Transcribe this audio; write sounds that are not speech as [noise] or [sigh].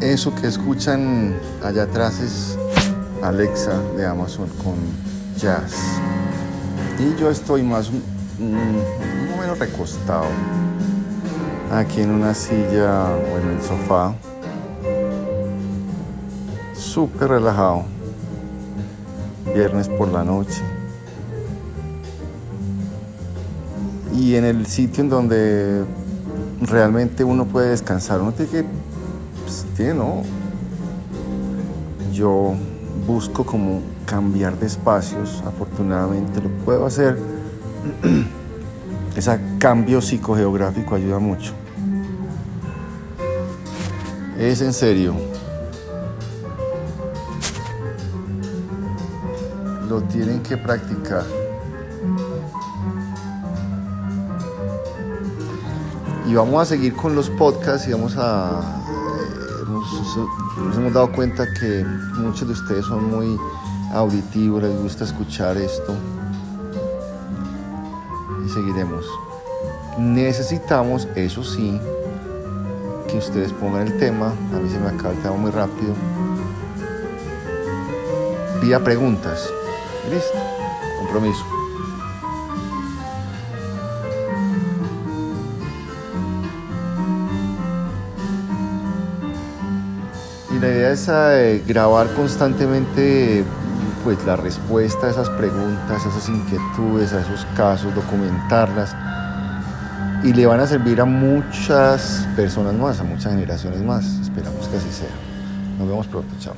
Eso que escuchan allá atrás es Alexa de Amazon con jazz. Y yo estoy más mm, o menos recostado aquí en una silla o en el sofá. Súper relajado. Viernes por la noche. Y en el sitio en donde realmente uno puede descansar, uno tiene que, pues, ¿no? Yo busco como cambiar de espacios, afortunadamente lo puedo hacer. [clears throat] Ese cambio psicogeográfico ayuda mucho. Es en serio. Lo tienen que practicar. Y vamos a seguir con los podcasts y vamos a... Nos, hemos dado cuenta que muchos de ustedes son muy auditivos, les gusta escuchar esto. Y seguiremos. Necesitamos, eso sí, que ustedes pongan el tema. A mí se me acaba el tema muy rápido. Pida preguntas. Listo. Compromiso. Y la idea es eh, grabar constantemente pues la respuesta a esas preguntas, a esas inquietudes, a esos casos, documentarlas y le van a servir a muchas personas más, a muchas generaciones más. Esperamos que así sea. Nos vemos pronto, chao.